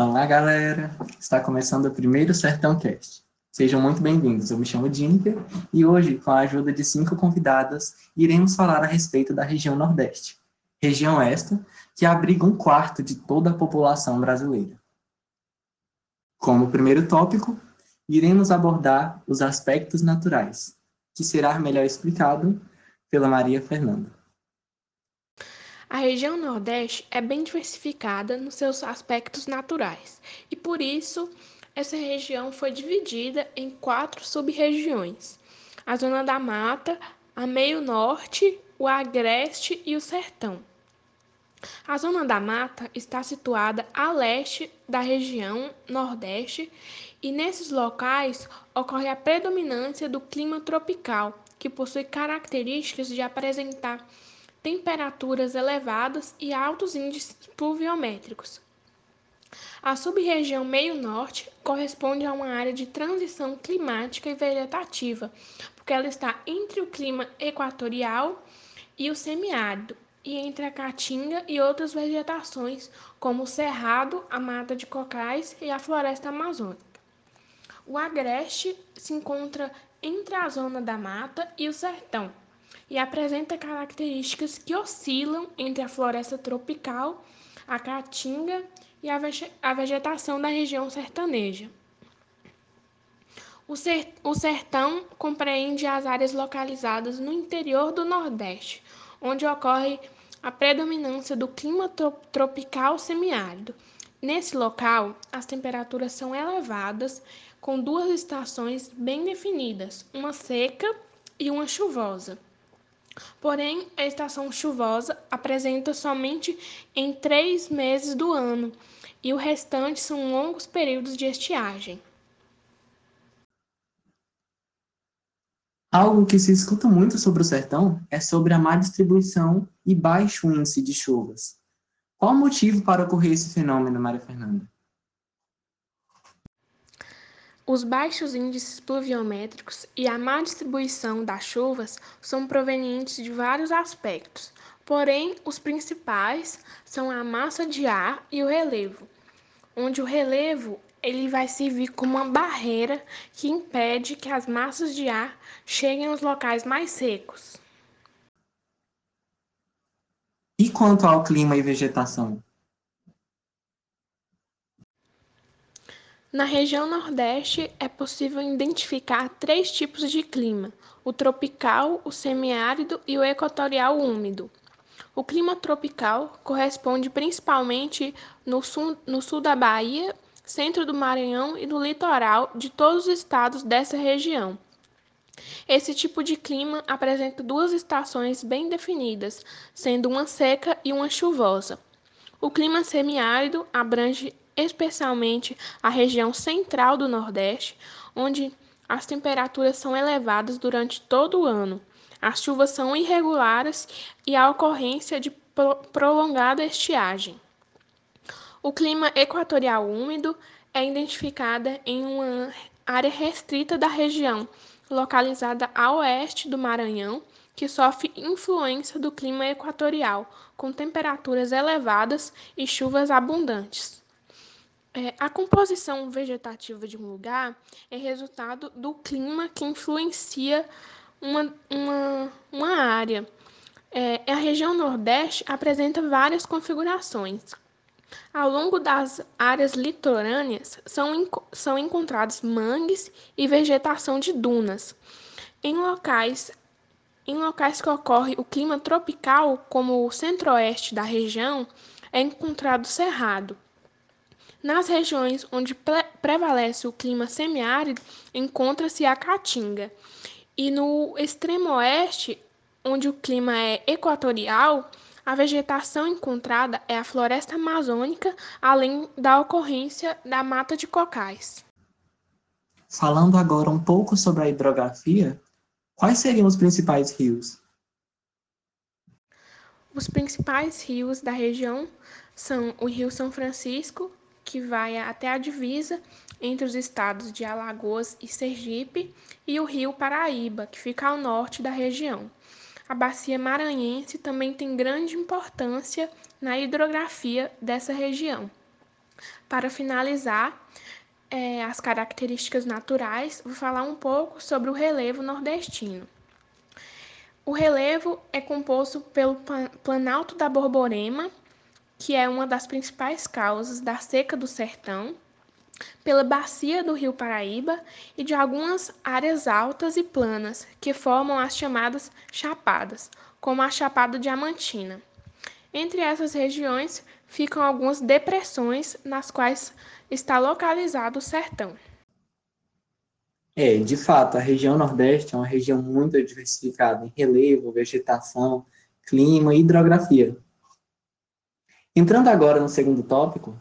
Olá, galera! Está começando o primeiro Sertão Cast. Sejam muito bem-vindos. Eu me chamo Dinker e hoje, com a ajuda de cinco convidadas, iremos falar a respeito da região Nordeste. Região esta que abriga um quarto de toda a população brasileira. Como primeiro tópico, iremos abordar os aspectos naturais, que será melhor explicado pela Maria Fernanda. A região Nordeste é bem diversificada nos seus aspectos naturais e, por isso, essa região foi dividida em quatro sub-regiões: a Zona da Mata, a Meio Norte, o Agreste e o Sertão. A Zona da Mata está situada a leste da região Nordeste e nesses locais ocorre a predominância do clima tropical, que possui características de apresentar temperaturas elevadas e altos índices pluviométricos. A sub-região meio-norte corresponde a uma área de transição climática e vegetativa, porque ela está entre o clima equatorial e o semiárido, e entre a caatinga e outras vegetações, como o cerrado, a mata de cocais e a floresta amazônica. O agreste se encontra entre a zona da mata e o sertão, e apresenta características que oscilam entre a floresta tropical, a caatinga e a vegetação da região sertaneja. O sertão compreende as áreas localizadas no interior do Nordeste, onde ocorre a predominância do clima tropical semiárido. Nesse local, as temperaturas são elevadas, com duas estações bem definidas, uma seca e uma chuvosa. Porém, a estação chuvosa apresenta somente em três meses do ano e o restante são longos períodos de estiagem. Algo que se escuta muito sobre o sertão é sobre a má distribuição e baixo índice de chuvas. Qual o motivo para ocorrer esse fenômeno, Maria Fernanda? Os baixos índices pluviométricos e a má distribuição das chuvas são provenientes de vários aspectos, porém os principais são a massa de ar e o relevo, onde o relevo ele vai servir como uma barreira que impede que as massas de ar cheguem aos locais mais secos. E quanto ao clima e vegetação? Na região Nordeste é possível identificar três tipos de clima: o tropical, o semiárido e o equatorial úmido. O clima tropical corresponde principalmente no sul, no sul da Bahia, centro do Maranhão e no litoral de todos os estados dessa região. Esse tipo de clima apresenta duas estações bem definidas, sendo uma seca e uma chuvosa. O clima semiárido abrange especialmente a região central do Nordeste, onde as temperaturas são elevadas durante todo o ano. As chuvas são irregulares e há ocorrência de prolongada estiagem. O clima equatorial úmido é identificada em uma área restrita da região, localizada a oeste do Maranhão, que sofre influência do clima equatorial, com temperaturas elevadas e chuvas abundantes. É, a composição vegetativa de um lugar é resultado do clima que influencia uma, uma, uma área. É, a região Nordeste apresenta várias configurações. Ao longo das áreas litorâneas são, são encontrados mangues e vegetação de dunas. Em locais, em locais que ocorre o clima tropical, como o centro-oeste da região, é encontrado cerrado. Nas regiões onde prevalece o clima semiárido, encontra-se a caatinga. E no extremo oeste, onde o clima é equatorial, a vegetação encontrada é a floresta amazônica, além da ocorrência da mata de cocais. Falando agora um pouco sobre a hidrografia, quais seriam os principais rios? Os principais rios da região são o Rio São Francisco, que vai até a divisa entre os estados de Alagoas e Sergipe, e o rio Paraíba, que fica ao norte da região. A bacia maranhense também tem grande importância na hidrografia dessa região. Para finalizar, é, as características naturais, vou falar um pouco sobre o relevo nordestino. O relevo é composto pelo Planalto da Borborema, que é uma das principais causas da seca do sertão, pela bacia do Rio Paraíba e de algumas áreas altas e planas que formam as chamadas chapadas, como a Chapada Diamantina. Entre essas regiões ficam algumas depressões nas quais está localizado o sertão. É, de fato, a região Nordeste é uma região muito diversificada em relevo, vegetação, clima e hidrografia. Entrando agora no segundo tópico,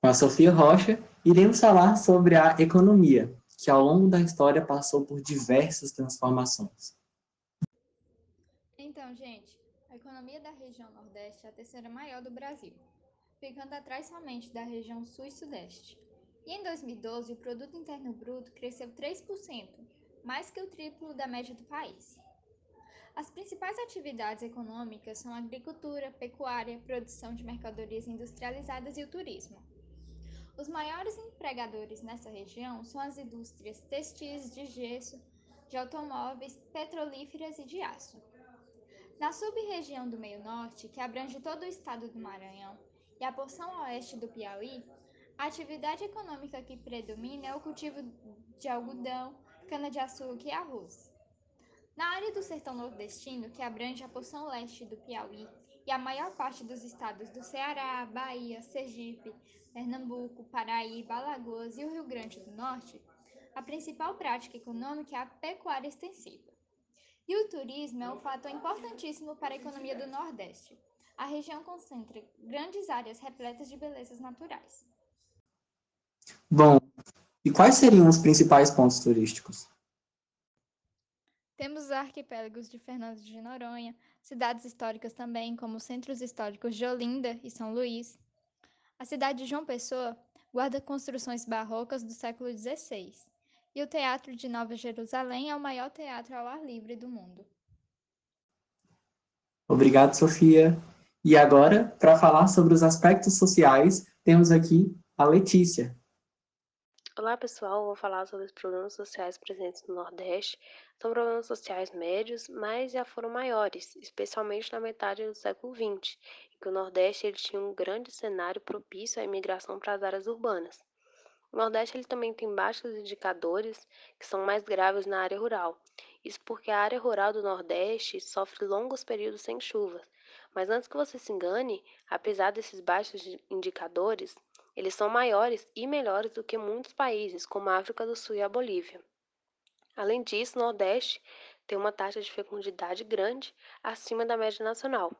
com a Sofia Rocha, iremos falar sobre a economia, que ao longo da história passou por diversas transformações. Então, gente, a economia da região Nordeste é a terceira maior do Brasil, ficando atrás somente da região Sul e Sudeste. E em 2012, o produto interno bruto cresceu 3%, mais que o triplo da média do país. As principais atividades econômicas são a agricultura, pecuária, produção de mercadorias industrializadas e o turismo. Os maiores empregadores nessa região são as indústrias textis, de gesso, de automóveis, petrolíferas e de aço. Na sub-região do Meio Norte, que abrange todo o estado do Maranhão, e a porção oeste do Piauí, a atividade econômica que predomina é o cultivo de algodão, cana-de-açúcar e arroz. Na área do sertão nordestino, que abrange a porção leste do Piauí e a maior parte dos estados do Ceará, Bahia, Sergipe, Pernambuco, Paraíba, Alagoas e o Rio Grande do Norte, a principal prática econômica é a pecuária extensiva. E o turismo é um fator importantíssimo para a economia do Nordeste. A região concentra grandes áreas repletas de belezas naturais. Bom, e quais seriam os principais pontos turísticos? Temos os arquipélagos de Fernando de Noronha, cidades históricas também, como os centros históricos de Olinda e São Luís. A cidade de João Pessoa guarda construções barrocas do século XVI. E o Teatro de Nova Jerusalém é o maior teatro ao ar livre do mundo. Obrigado, Sofia. E agora, para falar sobre os aspectos sociais, temos aqui a Letícia. Olá pessoal, vou falar sobre os problemas sociais presentes no Nordeste. São problemas sociais médios, mas já foram maiores, especialmente na metade do século XX, em que o Nordeste ele tinha um grande cenário propício à imigração para as áreas urbanas. O Nordeste ele também tem baixos indicadores que são mais graves na área rural. Isso porque a área rural do Nordeste sofre longos períodos sem chuvas. Mas antes que você se engane, apesar desses baixos indicadores, eles são maiores e melhores do que muitos países, como a África do Sul e a Bolívia. Além disso, o Nordeste tem uma taxa de fecundidade grande acima da média nacional.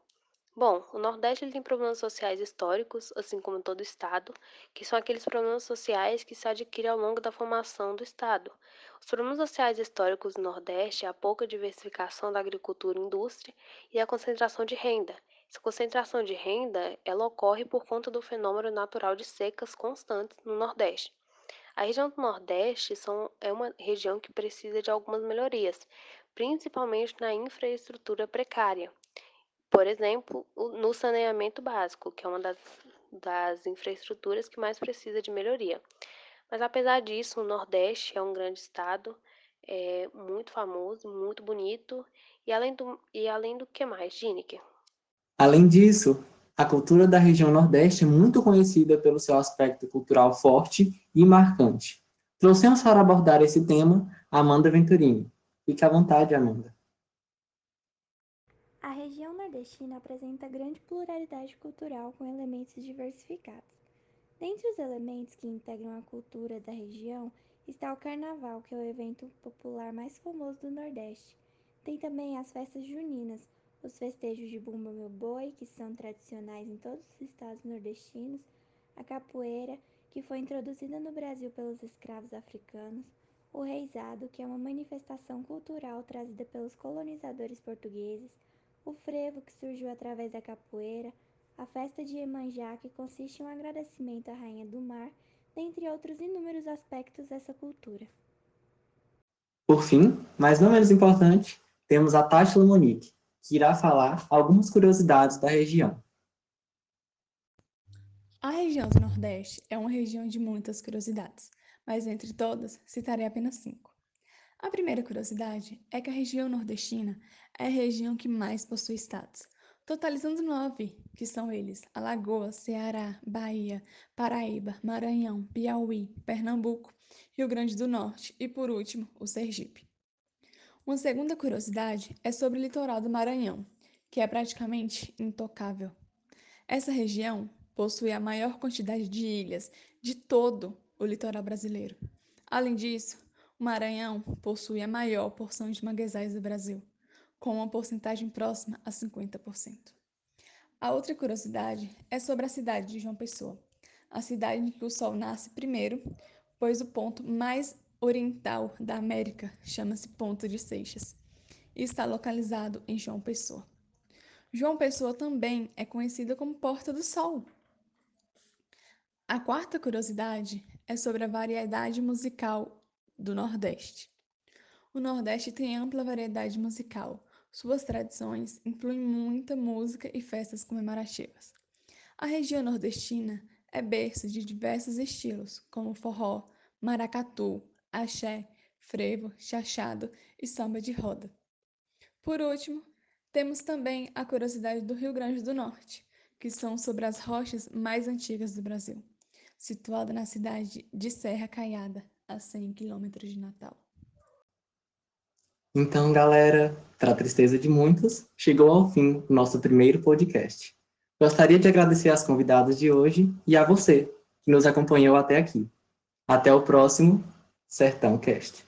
Bom, o Nordeste tem problemas sociais históricos, assim como todo o Estado, que são aqueles problemas sociais que se adquirem ao longo da formação do Estado. Os problemas sociais históricos do Nordeste é a pouca diversificação da agricultura e indústria e a concentração de renda, essa concentração de renda ela ocorre por conta do fenômeno natural de secas constantes no Nordeste. A região do Nordeste são, é uma região que precisa de algumas melhorias, principalmente na infraestrutura precária. Por exemplo, no saneamento básico, que é uma das, das infraestruturas que mais precisa de melhoria. Mas apesar disso, o Nordeste é um grande estado, é muito famoso, muito bonito, e além do, e além do que mais, Gineker? Além disso, a cultura da região Nordeste é muito conhecida pelo seu aspecto cultural forte e marcante. Trouxemos para abordar esse tema Amanda Venturini. Fique à vontade, Amanda. A região nordestina apresenta grande pluralidade cultural com elementos diversificados. Dentre os elementos que integram a cultura da região está o Carnaval, que é o evento popular mais famoso do Nordeste. Tem também as festas juninas, os festejos de Bumba Meu Boi, que são tradicionais em todos os estados nordestinos, a capoeira, que foi introduzida no Brasil pelos escravos africanos, o reizado, que é uma manifestação cultural trazida pelos colonizadores portugueses, o frevo, que surgiu através da capoeira, a festa de Iemanjá, que consiste em um agradecimento à Rainha do Mar, dentre outros inúmeros aspectos dessa cultura. Por fim, mas não menos importante, temos a Tátila Monique, que irá falar algumas curiosidades da região. A região do Nordeste é uma região de muitas curiosidades, mas entre todas citarei apenas cinco. A primeira curiosidade é que a região nordestina é a região que mais possui estados, totalizando nove, que são eles: Alagoas, Ceará, Bahia, Paraíba, Maranhão, Piauí, Pernambuco, Rio Grande do Norte e, por último, o Sergipe. Uma segunda curiosidade é sobre o litoral do Maranhão, que é praticamente intocável. Essa região possui a maior quantidade de ilhas de todo o litoral brasileiro. Além disso, o Maranhão possui a maior porção de manguezais do Brasil, com uma porcentagem próxima a 50%. A outra curiosidade é sobre a cidade de João Pessoa, a cidade em que o sol nasce primeiro, pois o ponto mais oriental da América chama-se Ponto de Seixas e está localizado em João Pessoa. João Pessoa também é conhecida como Porta do Sol, a quarta curiosidade é sobre a variedade musical do Nordeste. O Nordeste tem ampla variedade musical. Suas tradições incluem muita música e festas comemorativas. A região nordestina é berço de diversos estilos, como forró, maracatu, axé, frevo, chachado e samba de roda. Por último, temos também a curiosidade do Rio Grande do Norte, que são sobre as rochas mais antigas do Brasil situada na cidade de Serra Caiada, a 100 quilômetros de Natal. Então, galera, para a tristeza de muitos, chegou ao fim o nosso primeiro podcast. Gostaria de agradecer às convidadas de hoje e a você, que nos acompanhou até aqui. Até o próximo Sertão Cast.